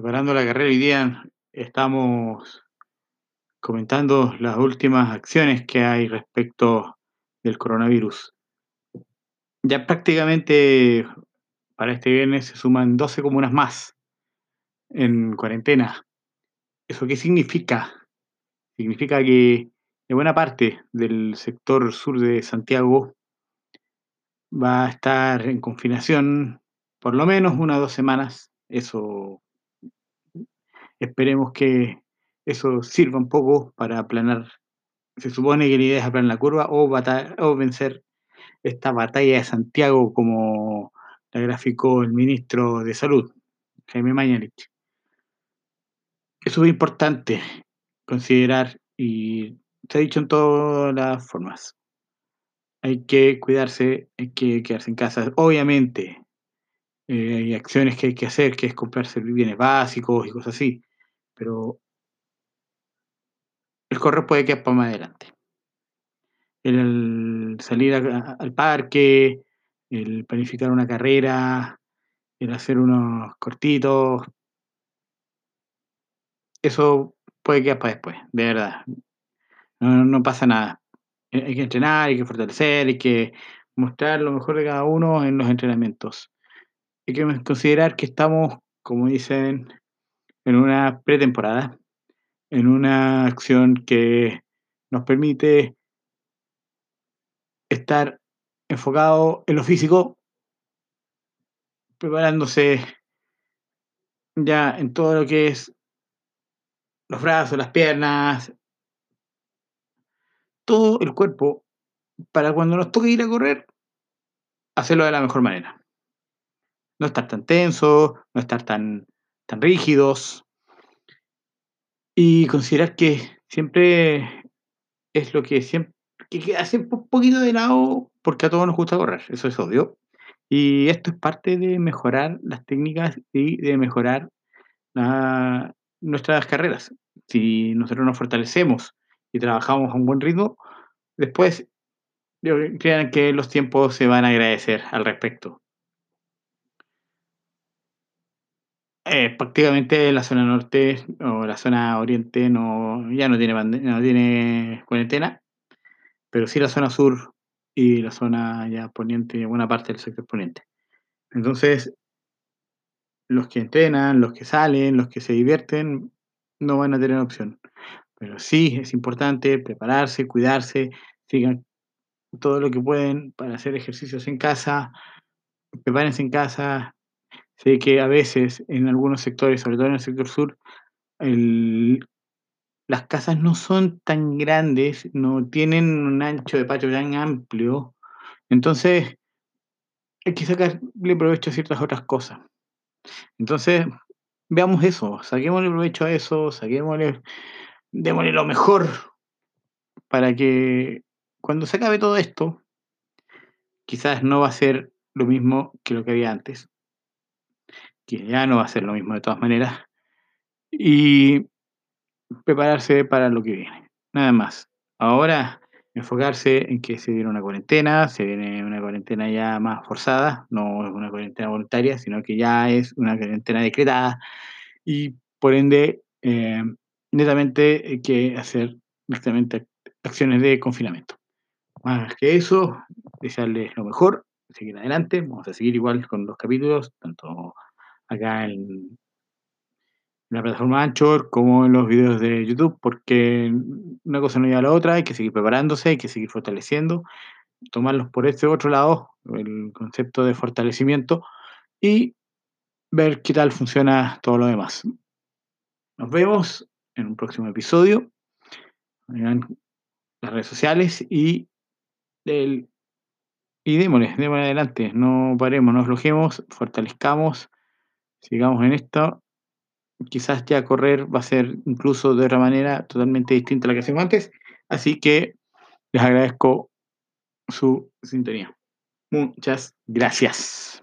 preparando la carrera hoy día estamos comentando las últimas acciones que hay respecto del coronavirus. Ya prácticamente para este viernes se suman 12 comunas más en cuarentena. ¿Eso qué significa? Significa que de buena parte del sector sur de Santiago va a estar en confinación por lo menos una o dos semanas. Eso esperemos que eso sirva un poco para aplanar. Se supone que la idea es aplanar la curva o, o vencer esta batalla de Santiago como la graficó el ministro de Salud, Jaime Mañalich. Es muy importante considerar, y se ha dicho en todas las formas, hay que cuidarse, hay que quedarse en casa. Obviamente, eh, hay acciones que hay que hacer, que es comprarse bienes básicos y cosas así, pero el correo puede quedar para más adelante. El salir al parque, el planificar una carrera, el hacer unos cortitos, eso puede quedar para después, de verdad. No, no pasa nada. Hay que entrenar, hay que fortalecer, hay que mostrar lo mejor de cada uno en los entrenamientos. Hay que considerar que estamos, como dicen, en una pretemporada en una acción que nos permite estar enfocado en lo físico, preparándose ya en todo lo que es los brazos, las piernas, todo el cuerpo, para cuando nos toque ir a correr, hacerlo de la mejor manera. No estar tan tensos, no estar tan, tan rígidos, y considerar que siempre es lo que siempre que hace un poquito de lado porque a todos nos gusta correr, eso es obvio. Y esto es parte de mejorar las técnicas y de mejorar nuestras carreras. Si nosotros nos fortalecemos y trabajamos a un buen ritmo, después crean que los tiempos se van a agradecer al respecto. Eh, prácticamente la zona norte o la zona oriente no, ya no tiene, no tiene cuarentena, pero sí la zona sur y la zona ya poniente, buena parte del sector poniente. Entonces, los que entrenan, los que salen, los que se divierten, no van a tener opción. Pero sí es importante prepararse, cuidarse, sigan todo lo que pueden para hacer ejercicios en casa, prepárense en casa, Sé que a veces en algunos sectores, sobre todo en el sector sur, las casas no son tan grandes, no tienen un ancho de patio tan amplio, entonces hay que sacarle provecho a ciertas otras cosas. Entonces, veamos eso, saquémosle provecho a eso, saquémosle, démosle lo mejor para que cuando se acabe todo esto, quizás no va a ser lo mismo que lo que había antes, que ya no va a ser lo mismo de todas maneras, y prepararse para lo que viene. Nada más. Ahora, enfocarse en que se viene una cuarentena, se viene una cuarentena ya más forzada, no es una cuarentena voluntaria, sino que ya es una cuarentena decretada y por ende, eh, netamente hay que hacer netamente acciones de confinamiento. Más que eso, desearles lo mejor, seguir adelante, vamos a seguir igual con los capítulos, tanto acá en, la plataforma Anchor como en los videos de YouTube, porque una cosa no lleva a la otra, hay que seguir preparándose, hay que seguir fortaleciendo, tomarlos por este otro lado, el concepto de fortalecimiento, y ver qué tal funciona todo lo demás. Nos vemos en un próximo episodio. En las redes sociales y del y démosle, démosle adelante, no paremos, no aflojemos, fortalezcamos sigamos en esto. Quizás ya correr va a ser incluso de otra manera totalmente distinta a la que hacíamos antes. Así que les agradezco su sintonía. Muchas gracias.